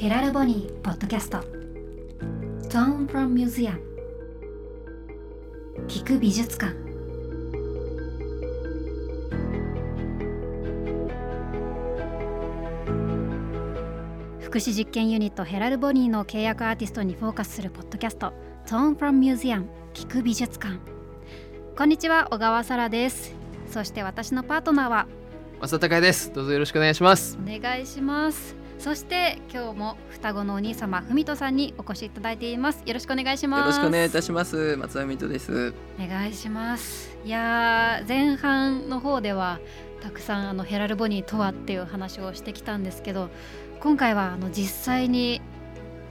ヘラルボニーポッドキャスト。Tone from Museum 聞く美術館。福祉実験ユニットヘラルボニーの契約アーティストにフォーカスするポッドキャスト。Tone from Museum 聞く美術館。こんにちは小川沙羅です。そして私のパートナーは。増田孝です。どうぞよろしくお願いします。お願いしますそして今日も双子のお兄様文人さんにお越しいただいています。よろしくお願いします。よろしくお願いいたします。松田文人です。お願いします。いや前半の方ではたくさんあのヘラルボニーとはっていう話をしてきたんですけど今回はあの実際に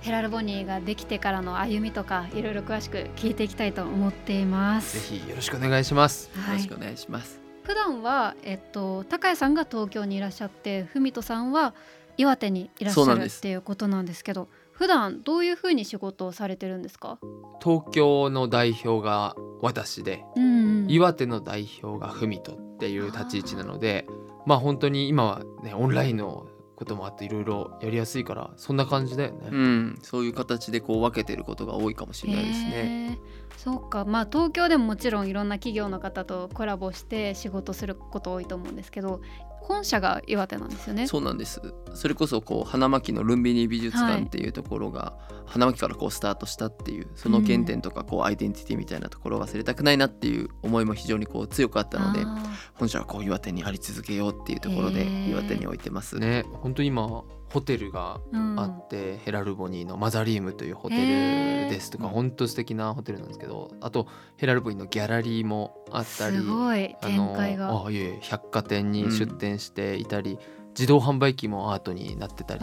ヘラルボニーができてからの歩みとかいろいろ詳しく聞いていきたいと思っています。ぜひよろしくお願いします、はい、よろしくお願いします。普段はえっと高谷さんが東京にいらっしゃって文人さんは岩手にいらっしゃるっていうことなんですけど普段どういうふうに仕事をされてるんですか、東京の代表が私で、うんうん、岩手の代表が文人っていう立ち位置なのでまあ本当に今はねオンラインのこともあっていろいろやりやすいからそんな感じだよね、うんそういう形でこう分けてることが多いかもしれないですね。そうか。まあ東京でももちろんいろんな企業の方とコラボして仕事すること多いと思うんですけど本社が岩手なんですよね。そうなんです。それこそこう花巻のルンビニ美術はい館っていうところが、花巻からこうスタートしたっていうその原点とかこうアイデンティティみたいなところを忘れたくないなっていう思いも非常にこう強くあったのであ本社はこう岩手にあり続けようっていうところで岩手に置いてます、ね本当に今ホテルがーうん。あって、ヘラルボニーのマザリームというホテルですとか本当素敵なホテルなんですけどあとヘラルボニーのギャラリーもあったりすごい。あの展開が。あいえいえ百貨店に出店していたり、自動販売機もアートになってたり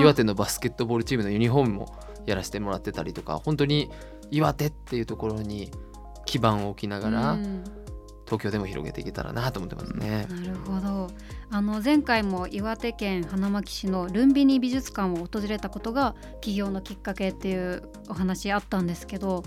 岩手のバスケットボールチームのユニフォームもやらせてもらってたりとか本当に岩手っていうところに基盤を置きながら、うん東京でも広げていけたらなと思ってますね。なるほどあの前回も岩手県花巻市のルンビニ美術館を訪れたことが起業のきっかけっていうお話あったんですけど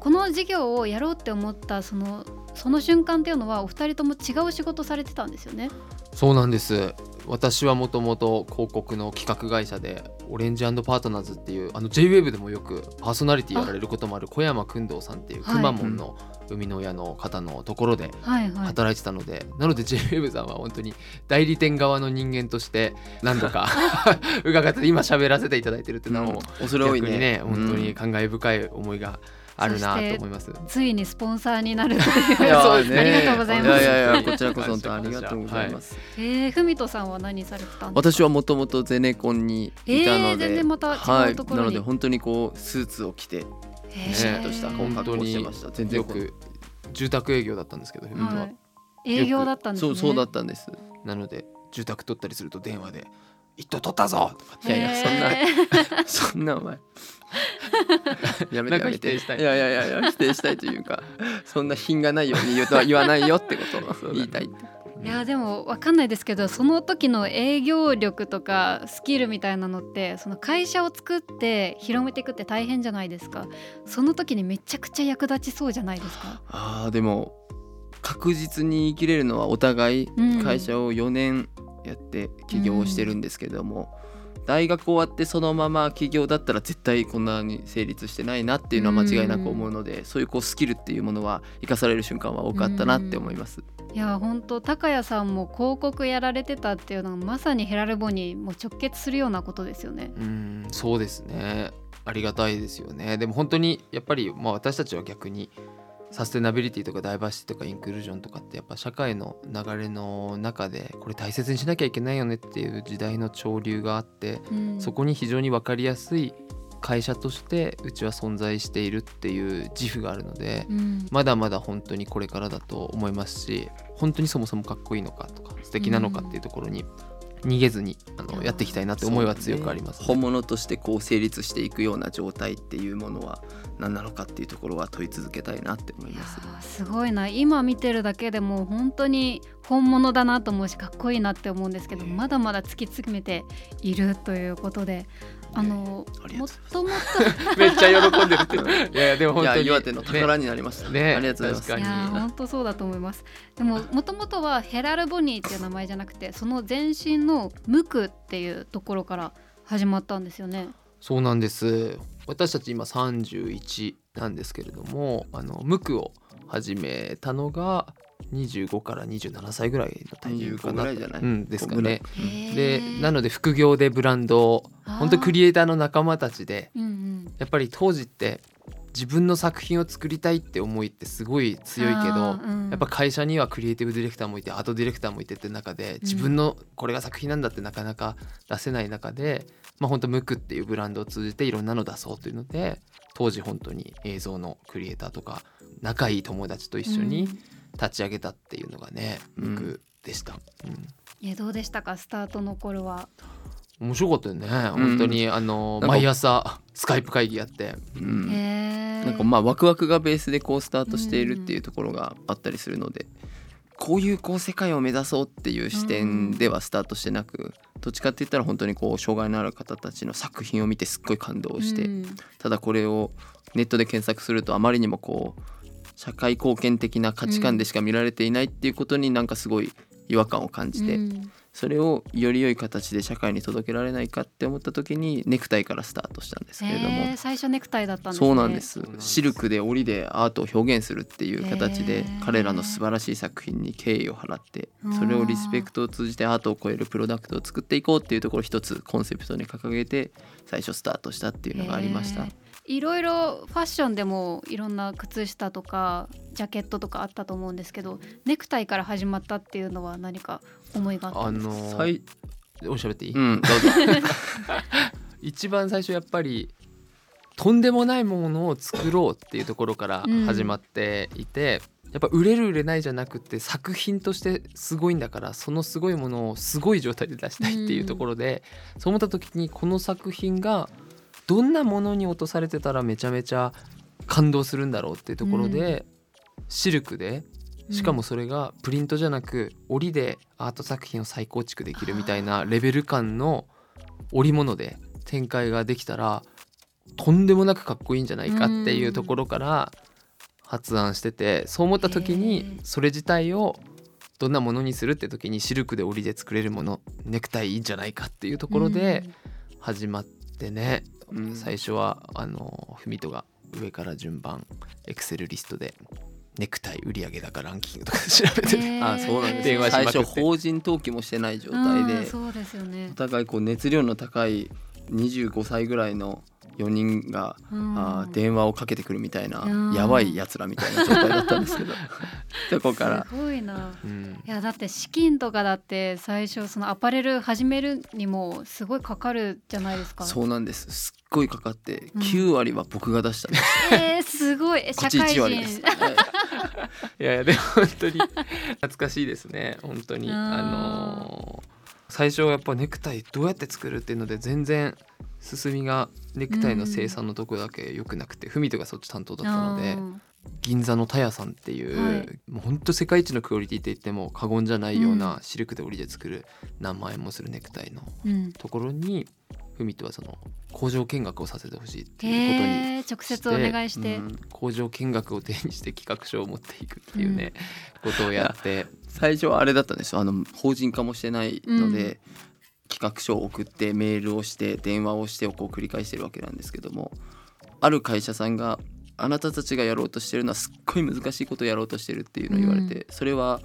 この事業をやろうって思ったそのその瞬間っていうのはお二人とも違う仕事されてたんですよね？そうなんです。私はもともと広告の企画会社でオレンジパートナーズっていうあの JWAVE でもよくパーソナリティやられることもある小山君堂さんっていうはい。くまモンの生みの親の方のところではいはい。働いてたので、なので JWAVE さんは本当に代理店側の人間として何度か 伺って今喋らせていただいてるっていうのも恐れ多いね。逆にね本当にうん。感慨深い思いがあるなと思います。ついにスポンサーになるという。そうですね。ありがとうございます。いやいやいやこちらこそ本当ありがとうございます、えー、ふみとさんは何されてたんですか？私はもともとゼネコンにいたのえー全で、然また違うところにはい、なので本当にこうスーツを着てえピシッとしたー本格に好してました。全然よく住宅営業だったんですけど、本当は。はい。営業だったんですね。そうそうだったんです。なので住宅取ったりすると電話で「一棟取ったぞ!」とかいやいやそんな そんなお前。やめてやめて。否定したい。いやいやいや否定したいというかそんな品がないように言うとは言わないよってことを 言いたいいやでもわかんないですけどその時の営業力とかスキルみたいなのってその会社を作って広めていくって大変じゃないですか。その時にめちゃくちゃ役立ちそうじゃないですか。あーでも確実に生きれるのはお互いうん。会社を4年やって起業をしてるんですけども、大学終わってそのまま起業だったら絶対こんなに成立してないなっていうのは間違いなく思うので、そういうこうスキルっていうものは生かされる瞬間は多かったなって思います。いや本当高谷さんも広告やられてたっていうのはまさにヘラルボにもう直結するようなことですよね。うんそうですね。ありがたいですよね。でも本当にやっぱり、まあ、私たちは逆にサステナビリティとかダイバーシティとかインクルージョンとかってやっぱ社会の流れの中でこれ大切にしなきゃいけないよねっていう時代の潮流があってうん。そこに非常に分かりやすい会社としてうちは存在しているっていう自負があるのでうん。まだまだ本当にこれからだと思いますし本当にそもそもかっこいいのかとか素敵なのかっていうところに逃げずにあのやっていきたいなって思いは強くあります、ね。本物としてこう成立していくような状態っていうものは何なのかっていうところは問い続けたいなって思います。ーすごいな。今見てるだけでも本当に本物だなと思うしかっこいいなって思うんですけど、ねまだまだ突き詰めているということであのありがもとうございます。ともと。めっちゃ喜んでるって。いやいやでも本当に。岩手の宝になりました。ね。ありがとうございます。確いや本当そうだと思います。でももともとはヘラルボニーっていう名前じゃなくてその前身のムクっていうところから始まったんですよね。そうなんです私たち今31なんですけれどもあの無垢を始めたのが25から27歳ぐらいのタイミングか25ぐならいじゃない？うん、ですかね。でなので副業でブランドを本当クリエイターの仲間たちでやっぱり当時って自分の作品を作りたいって思いってすごい強いけど、うん。やっぱ会社にはクリエイティブディレクターもいてアートディレクターもいてって中で自分のこれが作品なんだってなかなか出せない中で、まあ本当ムクっていうブランドを通じていろんなの出そうというので当時本当に映像のクリエイターとか仲いい友達と一緒に立ち上げたっていうのがね、うんムクでした、うん。いやどうでしたか？スタートの頃は。面白かったよね。本当に、あのなんか毎朝スカイプ会議やって。うん。なんかまあワクワクがベースでこうスタートしているっていうところがあったりするので、こういうこう世界を目指そうっていう視点ではスタートしてなく、どっちかって言ったら本当にこう障害のある方たちの作品を見てすっごい感動して、うん。ただこれをネットで検索するとあまりにもこう社会貢献的な価値観でしか見られていないっていうことになんかすごい違和感を感じて、うんそれをより良い形で社会に届けられないかって思った時にネクタイからスタートしたんですけれども、最初ネクタイだったんですね。そうなんです。シルクで織でアートを表現するっていう形で彼らの素晴らしい作品に敬意を払ってそれをリスペクトを通じてアートを超えるプロダクトを作っていこうっていうところを一つコンセプトに掲げて最初スタートしたっていうのがありました。いろいろファッションでもいろんな靴下とかジャケットとかあったと思うんですけどネクタイから始まったっていうのは何か思いがあったあんですか？の最おしゃべっていい、うんどうぞ。一番最初やっぱりとんでもないものを作ろうっていうところから始まっていて、やっぱ売れる売れないじゃなくて作品としてすごいんだからそのすごいものをすごい状態で出したいっていうところで、そう思った時にこの作品がどんなものに落とされてたらめちゃめちゃ感動するんだろうっていうところで、シルクでしかもそれがプリントじゃなく織でアート作品を再構築できるみたいなレベル感の織物で展開ができたらとんでもなくかっこいいんじゃないかっていうところから発案しててそう思った時へにーそれ自体をどんなものにするって時にシルクで織で作れるものネクタイいいんじゃないかっていうところで始まってね、うん最初はあのフミトが上から順番エクセルリストでネクタイ売上高ランキングとかで調べて、へー。あそうなんです電話しまくって。最初法人登記もしてない状態うんでそうですよね。お。互いこう熱量の高い25歳ぐらいの4人がうん。あー電話をかけてくるみたいなうん。やばいやつらみたいな状態だったんですけど。そこから。すごいな。うん。いやだって資金とかだって最初そのアパレル始めるにもすごいかかるじゃないですか。そうなんです。すっごいかかってうん。9割は僕が出したんで。す、えー、すごい。え こっち社会1割です、人。はいいやいやでも本当に懐かしいですね。本当に。うん。あのー最初はやっぱネクタイどうやって作るっていうので全然進みがネクタイの生産のとこだけ良くなくて、フミトがそっち担当だったのでうん。銀座のタヤさんっていう、はい。もう本当世界一のクオリティって言っても過言じゃないよううなシルクで織りで作る何万円もするネクタイのうん。ところにフミトはその工場見学をさせてほしいっていうことにへー直接お願いして。うん。工場見学を手にして企画書を持っていくっていうね、ことをやって。最初はあれだったんですよ。あの法人化もしてないので、うん企画書を送ってメールをして電話をしてをこう繰り返してるわけなんですけどもある会社さんがあなたたちがやろうとしてるのはすっごい難しいことをやろうとしてるっていうのを言われて、それは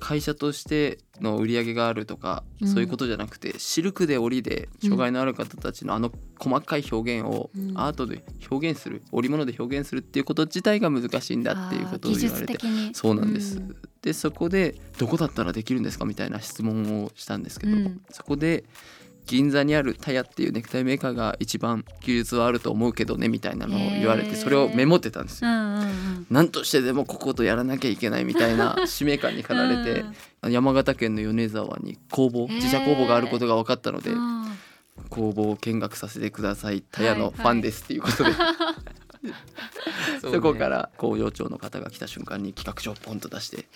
会社としての売り上げがあるとか、うん。そういうことじゃなくてシルクで織りで障害のある方たちのあの細かい表現をうん。アートで表現する織物で表現するっていうこと自体が難しいんだっていうことを言われて。そうなんです、うんでそこでどこだったらできるんですかみたいな質問をしたんですけど、うん。そこで銀座にあるタヤっていうネクタイメーカーが一番技術はあると思うけどねみたいなのを言われてそれをメモってたんですよ。うんうんうん。何としてでもこことやらなきゃいけないみたいな使命感に駆られて、山形県の米沢に工房自社工房があることが分かったので、うん工房を見学させてくださいタヤのファンですっていうことで、そうねそこから工場長の方が来た瞬間に企画書をポンと出して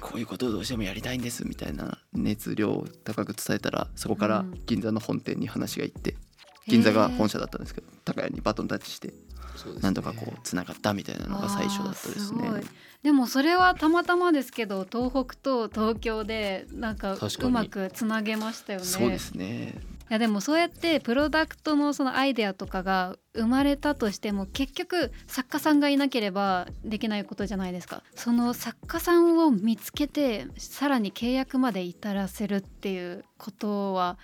こういうことをどうしてもやりたいんですみたいな熱量を高く伝えたらそこから銀座の本店に話が行って銀座が本社だったんですけど高谷にバトンタッチしてなんとかこうつながったみたいなのが最初だったですね。でもそれはたまたまですけど東北と東京でなんかうまくつなげましたよね。そうですねやでもそうやってプロダクトのそのアイデアとかが生まれたとしても結局作家さんがいなければできないことじゃないですか。その作家さんを見つけてさらに契約まで至らせるっていうことは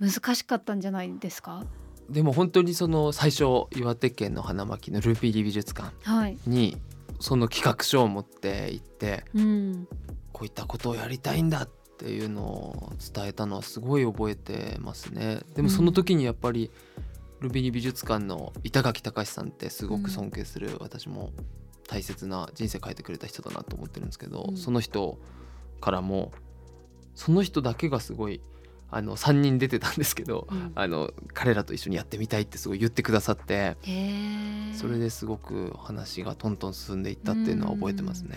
難しかったんじゃないですか？でも本当にその最初岩手県の花巻のルーピーリ美術館はい、にその企画書を持って行ってうん、こういったことをやりたいんだっていうのを伝えたのはすごい覚えてますね。でもその時にやっぱりルビニ美術館の板垣隆さんってすごく尊敬する、私も大切な人生変えてくれた人だなと思ってるんですけど、うん。その人からもその人だけがすごいあの3人出てたんですけど、うん。あの彼らと一緒にやってみたいってすごい言ってくださってそれですごく話がトントン進んでいったっていうのは覚えてますね。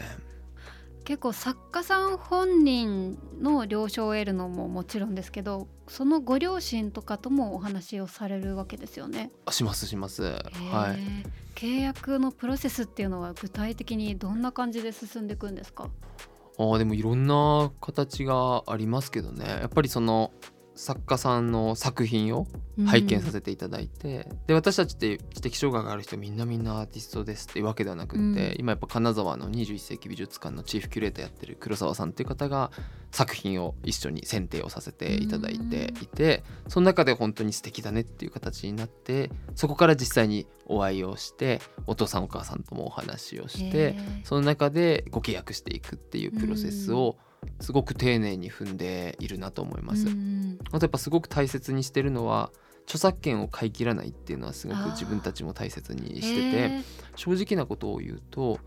結構作家さん本人の了承を得るのももちろんですけどそのご両親とかともお話をされるわけですよね。あしますします。へはい。ー契約のプロセスっていうのは具体的にどんな感じで進んでいくんですか？あーでもいろんな形がありますけどねやっぱりその作家さんの作品を拝見させていただいて、で私たちって知的障害がある人みんなみんなアーティストですっていうわけではなくって、うん。今やっぱ金沢の21世紀美術館のチーフキュレーターやってる黒沢さんっていう方が作品を一緒に選定をさせていただいていて、その中で本当に素敵だねっていう形になってそこから実際にお会いをしてお父さんお母さんともお話をして。その中でご契約していくっていうプロセスをすごく丁寧に踏んでいるなと思います。うんあとやっぱすごく大切にしてるのは著作権を買い切らないっていうのはすごく自分たちも大切にしてへてー。正直なことを言うと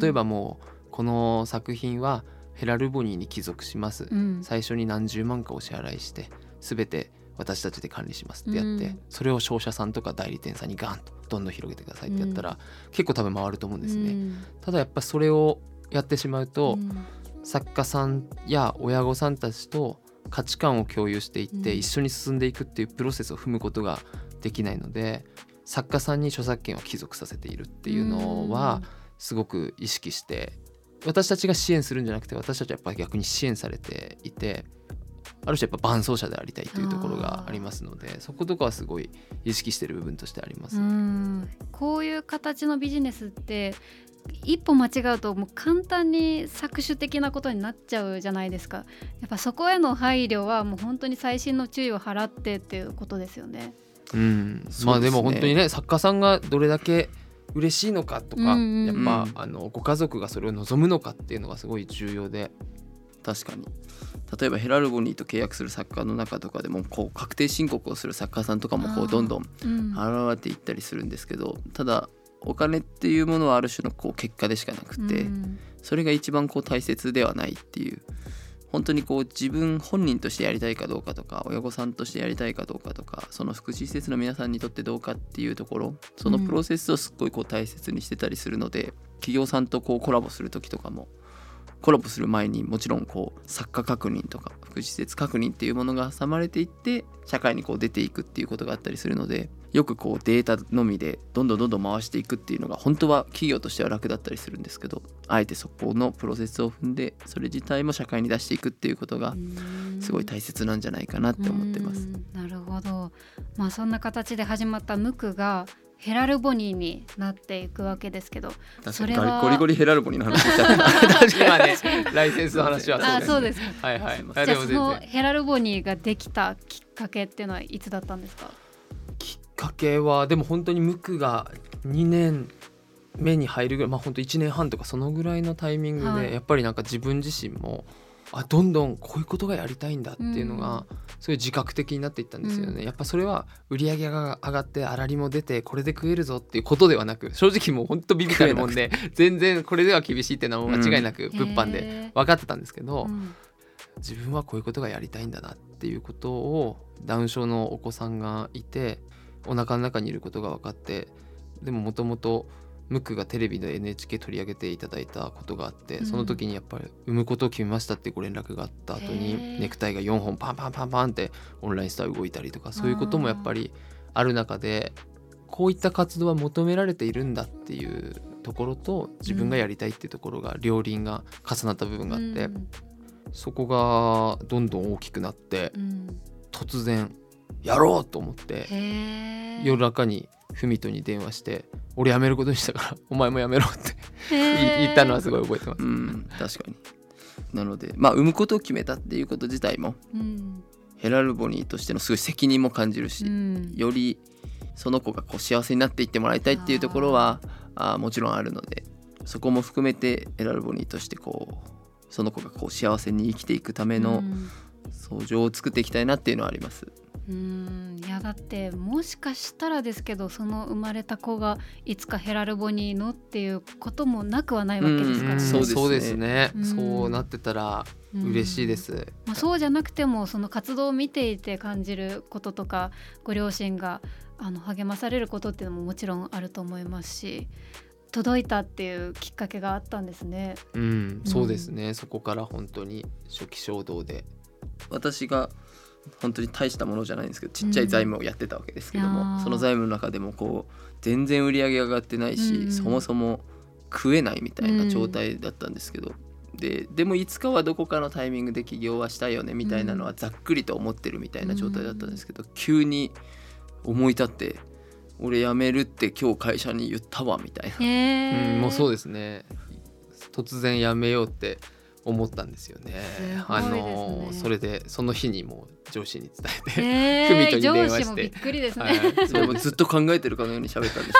例えばもうこの作品はヘラルボニーに帰属します。うん。最初に何十万かお支払いして全て私たちで管理しますってやって、うん。それを商社さんとか代理店さんにガンとどんどん広げてくださいってやったら、結構多分回ると思うんですね。うん。ただやっぱそれをやってしまうと、うん作家さんや親御さんたちと価値観を共有していって、うん。一緒に進んでいくっていうプロセスを踏むことができないので作家さんに著作権を帰属させているっていうのはすごく意識して私たちが支援するんじゃなくて私たちはやっぱり逆に支援されていてある種やっぱ伴走者でありたいというところがありますのでそことかはすごい意識してる部分としてあります。うん。こういう形のビジネスって一歩間違うともう簡単に搾取的なことになっちゃうじゃないですか。やっぱそこへの配慮はもう本当に細心の注意を払ってっていうことですよね。うん、まあでも本当にね作家さんがどれだけ嬉しいのかとか、やっぱあのご家族がそれを望むのかっていうのがすごい重要で確かに。例えばヘラルボニーと契約する作家の中とかでもこう確定申告をする作家さんとかもこうどんどんうん。現れていったりするんですけどただお金っていうものはある種のこう結果でしかなくて、うん。それが一番こう大切ではないっていう。本当にこう自分本人としてやりたいかどうかとか親御さんとしてやりたいかどうかとかその福祉施設の皆さんにとってどうかっていうところそのプロセスをすっごいこう大切にしてたりするので、企業さんとこうコラボする時とかもコラボする前にもちろんこう作家確認とか福祉施設確認っていうものが挟まれていって社会にこう出ていくっていうことがあったりするのでよくこうデータのみでどんどんどんどん回していくっていうのが本当は企業としては楽だったりするんですけどあえてそこのプロセスを踏んでそれ自体も社会に出していくっていうことがうん。すごい大切なんじゃないかなって思ってます。うん。なるほど。まあそんな形で始まったムクがヘラルボニーになっていくわけですけどそれはゴリゴリヘラルボニーの話しちゃってた今ねライセンスの話はあそうでですかす。はいはい。すいまあでも全じゃあその然ヘラルボニーができたきっかけっていうのはいつだったんですか？きっかけはでも本当に無垢が2年目に入るぐらいまあ本当1年半とかそのぐらいのタイミングで、はい。やっぱりなんか自分自身もあどんどんこういうことがやりたいんだっていうのが、そういう自覚的になっていったんですよね、うん。やっぱそれは売り上げが上がって粗利も出てこれで食えるぞっていうことではなく正直もう本当ビビたるもんで全然これでは厳しいっていうのは間違いなく物販で分かってたんですけど、うん。自分はこういうことがやりたいんだなっていうことをダウン症のお子さんがいてお腹の中にいることが分かってでももともとムックがテレビで NHK 取り上げていただいたことがあって、うん。その時にやっぱり産むことを決めましたってご連絡があった後へにー。ネクタイが4本パンパンパンパンってオンラインストア動いたりとかそういうこともやっぱりある中でこういった活動は求められているんだっていうところと自分がやりたいっていうところが両輪が重なった部分があって、うん。そこがどんどん大きくなってうん。突然やろうと思って夜中にふみとに電話して「俺辞めることにしたから お前も辞めろ」って言言ったのはすごい覚えてます。うん。確かに。なのでまあ産むことを決めたっていうこと自体もうん。ヘラルボニーとしてのすごい責任も感じるし、うん。よりその子がこう幸せになっていってもらいたいっていうところはあーもちろんあるのでそこも含めてヘラルボニーとしてこうその子がこう幸せに生きていくためのうん。相乗を作っていきたいなっていうのはあります。うんいやだってもしかしたらですけどその生まれた子がいつかヘラルボニーのっていうこともなくはないわけですからね。うんそうですね。そうですね、うんそうなってたらうん嬉しいです。まあ、そうじゃなくてもその活動を見ていて感じることとかご両親があの励まされることっていうのももちろんあると思いますし届いたっていうきっかけがあったんですね。うん、そうですね、そこから本当に初期衝動で。私が本当に大したものじゃないんですけどちっちゃい財務をやってたわけですけども、うん。その財務の中でもこう全然売り上げ上がってないし、うん。そもそも食えないみたいな状態だったんですけど、ででもいつかはどこかのタイミングで起業はしたいよねみたいなのはざっくりと思ってるみたいな状態だったんですけど、急に思い立って俺辞めるって今日会社に言ったわみたいな。うん、もうそうですね。突然やめようって思ったんですよね。ね。のそれでその日にもう上司に伝えて、へ ふみとーに電話して。上司もびっくりですね。はい。それもずっと考えてるかのように喋ったんでし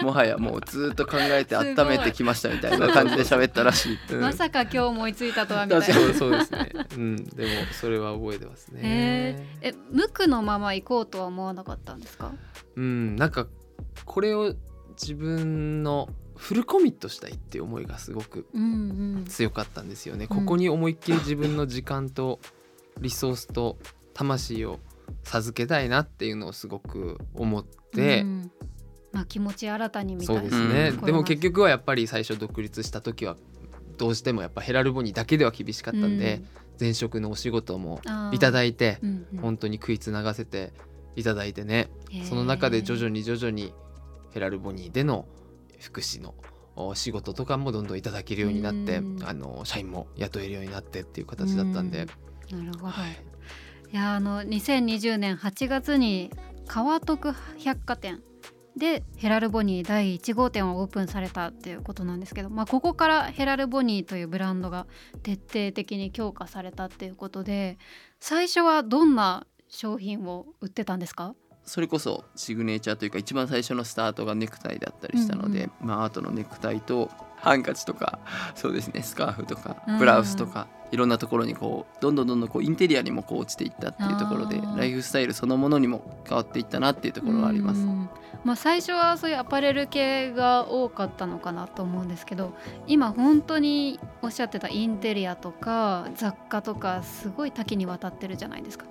ょ もはやもうずっと考えて温めてきましたみたいな感じで喋ったらしい。うん。まさか今日思いついたとはみたいな。そうですね、うん、でもそれは覚えてますね。へー。え無垢のまま行こうとは思わなかったんですか？うん。なんかこれを自分のフルコミットしたいって思いがすごくうんうん。強かったんですよね、うん。ここに思いっきり自分の時間とリソースと魂を授けたいなっていうのをすごく思って、うん。まあ気持ち新たにみたいな。そうですね、うんでも結局はやっぱり最初独立した時はどうしてもやっぱヘラルボニーだけでは厳しかったんで、前職のお仕事もいただいいて、うんうん。本当に食いつながせていただいてね、その中で徐々に徐々にヘラルボニーでの福祉のお仕事とかもどんどんいただけるようになって、うん。あの社員も雇えるようになってっていう形だったんで、なるほど。はい。いやあの2020年8月に川徳百貨店でヘラルボニー第1号店をオープンされたっていうことなんですけど、まあ、ここからヘラルボニーというブランドが徹底的に強化されたっていうことで最初はどんな商品を売ってたんですか？それこそシグネチャーというか一番最初のスタートがネクタイだったりしたので、まあ、アートのネクタイとハンカチとかそうですねスカーフとかうん。ブラウスとか、いろんなところにこうどんどんどんどんこうインテリアにもこう落ちていったっていうところでライフスタイルそのものにも変わっていったなっていうところはあります。うんまあ、最初はそういうアパレル系が多かったのかなと思うんですけど今本当におっしゃってたインテリアとか雑貨とかすごい多岐にわたってるじゃないですか。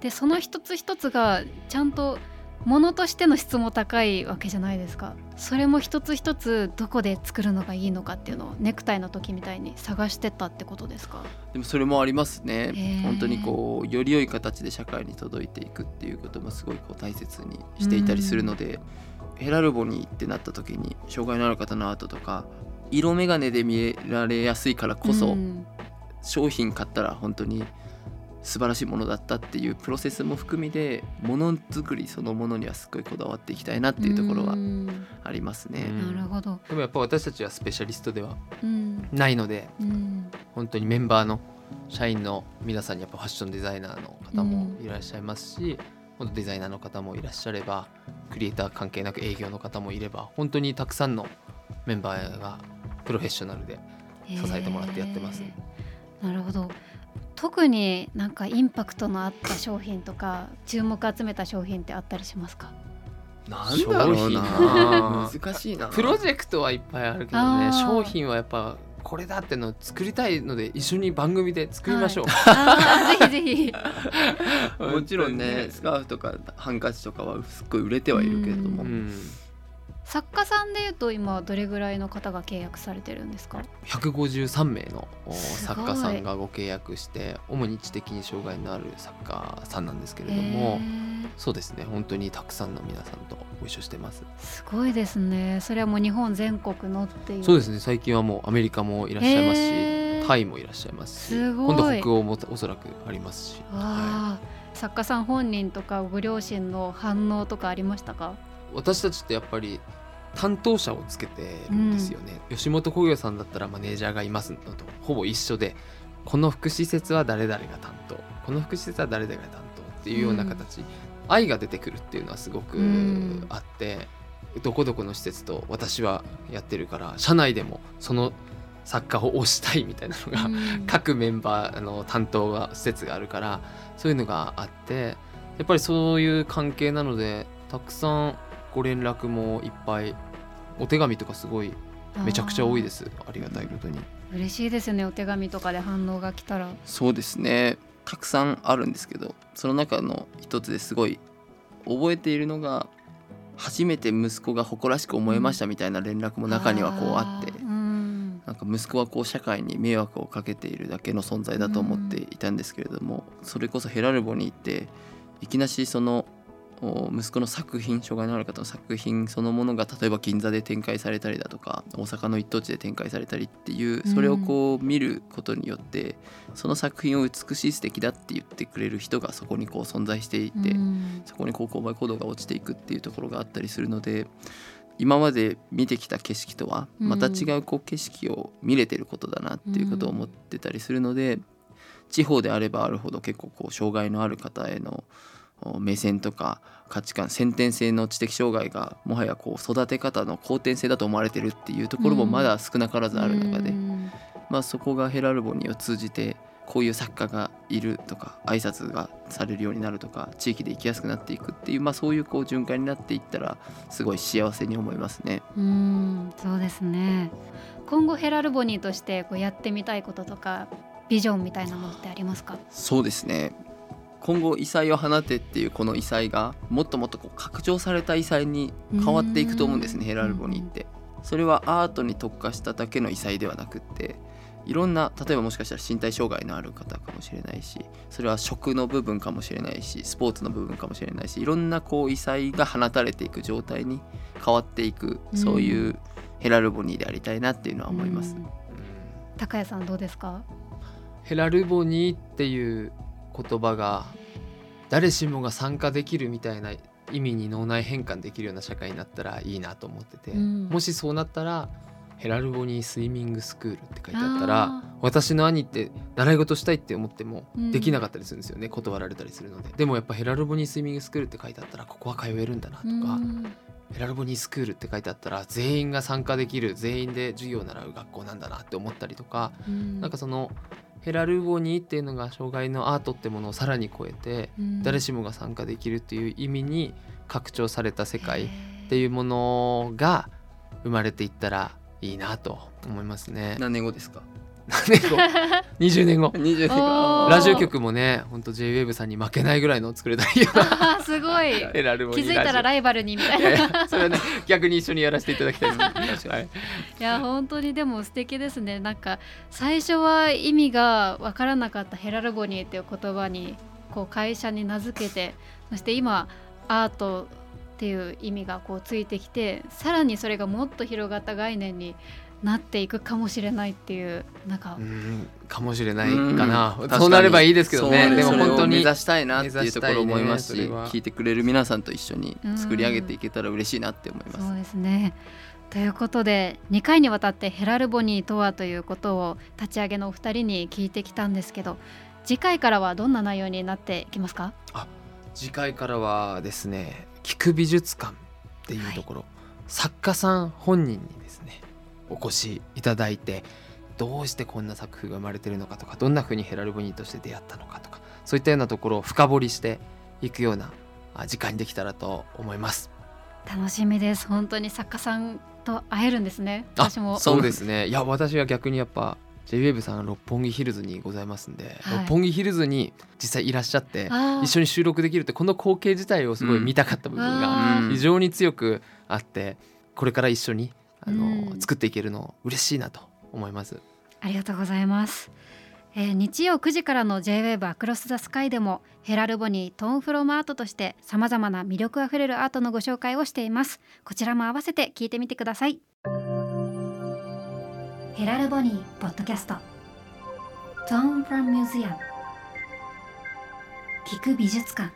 でその一つ一つがちゃんと物としての質も高いわけじゃないですか。それも一つ一つどこで作るのがいいのかっていうのをネクタイの時みたいに探してったってことですか？でもそれもありますね。へー。本当にこうより良い形で社会に届いていくっていうこともすごいこう大切にしていたりするので、ヘラルボニーってなった時に障害のある方のアートとか色眼鏡で見られやすいからこそ、うん。商品買ったら本当に素晴らしいものだったっていうプロセスも含みでものづくりそのものにはすごいこだわっていきたいなっていうところはうん。ありますね。うん。なるほど、でもやっぱ私たちはスペシャリストではうん。ないのでうん。本当にメンバーの社員の皆さんにやっぱファッションデザイナーの方もいらっしゃいますし、本当デザイナーの方もいらっしゃればクリエイター関係なく営業の方もいれば本当にたくさんのメンバーがプロフェッショナルで支えてもらってやってます。へー。なるほど特になんかインパクトのあった商品とか注目集めた商品ってあったりしますか？なんだろうな。難しいな。プロジェクトはいっぱいあるけどね。商品はやっぱこれだってのを作りたいので一緒に番組で作りましょう。あーぜひぜひ。もちろんねスカーフとかハンカチとかはすっごい売れてはいるけれども、うん作家さんでいうと今どれぐらいの方が契約されてるんですか？153名の作家さんがご契約して主に知的に障害のある作家さんなんですけれどもそうですね本当にたくさんの皆さんとご一緒してます。すごいですね。それはもう日本全国のっていう。そうですね最近はもうアメリカもいらっしゃいますしタイもいらっしゃいますし今度北欧もおそらくありますし、はわあ。作家さん本人とかご両親の反応とかありましたか？私たちってやっぱり担当者をつけてるんですよね、吉本興業さんだったらマネージャーがいますのと。ほぼ一緒でこの福祉施設は誰々が担当。この福祉施設は誰々が担当っていうような形、愛が出てくるっていうのはすごくうん。あって、どこどこの施設と私はやってるから社内でもその作家を推したいみたいなのが、うん。各メンバーあの担当が施設があるからそういうのがあってやっぱりそういう関係なのでたくさんご連絡もいっぱい。お手紙とかすごいめちゃくちゃ多いです。ありがたいことに。嬉しいですよねお手紙とかで反応が来たら。そうですね。たくさんあるんですけどその中の一つですごい覚えているのが初めて息子が誇らしく思えましたみたいな連絡も中にはこうあってーうん。なんか息子はこう社会に迷惑をかけているだけの存在だと思っていたんですけれども、それこそヘラルボに行っていきなしそのお息子の作品障害のある方の作品そのものが例えば銀座で展開されたりだとか大阪の一等地で展開されたりっていうそれをこう見ることによってその作品を美しい素敵だって言ってくれる人がそこにこう存在していて、うん。そこにこう購買行動が落ちていくっていうところがあったりするので今まで見てきた景色とはまた違うこう景色を見れてることだなっていうことを思ってたりするので、地方であればあるほど結構こう障害のある方へのお目線とか価値観先天性の知的障害がもはやこう育て方の後天性だと思われてるっていうところもまだ少なからずある中で、うん。まあ、そこがヘラルボニーを通じてこういう作家がいるとか挨拶がされるようになるとか地域で生きやすくなっていくっていう、まあ、そういうこう循環になっていったらすごい幸せに思いますね。うんそうですね。今後ヘラルボニーとしてこうやってみたいこととかビジョンみたいなものってありますか？そうですね今後異彩を放てっていうこの異彩がもっともっとこう拡張された異彩に変わっていくと思うんですねうんヘラルボニーって。それはアートに特化しただけの異彩ではなくっていろんな例えばもしかしたら身体障害のある方かもしれないしそれは食の部分かもしれないしスポーツの部分かもしれないしいろんなこう異彩が放たれていく状態に変わっていくうんそういうヘラルボニーでありたいなっていうのは思います。高谷さんどうですか？ヘラルボニーっていう言葉が誰しもが参加できるみたいな意味に脳内変換できるような社会になったらいいなと思ってて、うん。もしそうなったらヘラルボニースイミングスクールって書いてあったらあ私の兄って習い事したいって思ってもうん。できなかったりするんですよね、断られたりするので。でもやっぱヘラルボニースイミングスクールって書いてあったらここは通えるんだなとか、うん。ヘラルボニースクールって書いてあったら全員が参加できる全員で授業を習う学校なんだなって思ったりとかうん。なんかそのヘラルボニーっていうのが障害のアートってものをさらに超えてうん。誰しもが参加できるっていう意味に拡張された世界っていうものが生まれていったらいいなと思いますね。何年後ですか？何年後？20年後。20年後。ラジオ局もねほんと JWAVE さんに負けないぐらいのを作れたらいいよな。すごい。ヘラルボニー気づいたらラライバルにみたいジオいやいなやそれはね逆に一緒にやらせていただきたい。はい。いや本当にでも素敵ですね。なんか最初は意味がわからなかったヘラルボニーっていう言葉にこう会社に名付けてそして今アートっていう意味がこうついてきてさらにそれがもっと広がった概念になっていくかもしれないっていうなんかうんかもしれないかな。うん。そうなればいいですけどね。でも本当に目指したいなっていうところ思いますし、ね聞いてくれる皆さんと一緒に作り上げていけたら嬉しいなって思います。そうですね。ということで2回にわたってヘラルボニーとはということを立ち上げのお二人に聞いてきたんですけど次回からはどんな内容になっていきますか？次回からはですね聞く美術館っていうところ、作家さん本人にお越しいただいてどうしてこんな作風が生まれてるのかとかどんな風にヘラルボニーとして出会ったのかとかそういったようなところを深掘りしていくようなあ時間にできたらと思います。楽しみです。本当に作家さんと会えるんですね。あ私も。そうですね。いや私は逆にやっぱ JWAVE さん六本木ヒルズにございますんで、はい。六本木ヒルズに実際いらっしゃって一緒に収録できるってこの光景自体をすごい見たかった部分が非常に強くあってこれから一緒にあの、うん。作っていけるの嬉しいなと思います。ありがとうございます、えー日曜9時からの J-WAVE アクロス・ザ・スカイでもヘラルボニートーンフロムアートとしてさまざまな魅力あふれるアートのご紹介をしています。こちらも合わせて聞いてみてください。ヘラルボニーポッドキャスト。トーンフロムミュージアム聞く美術館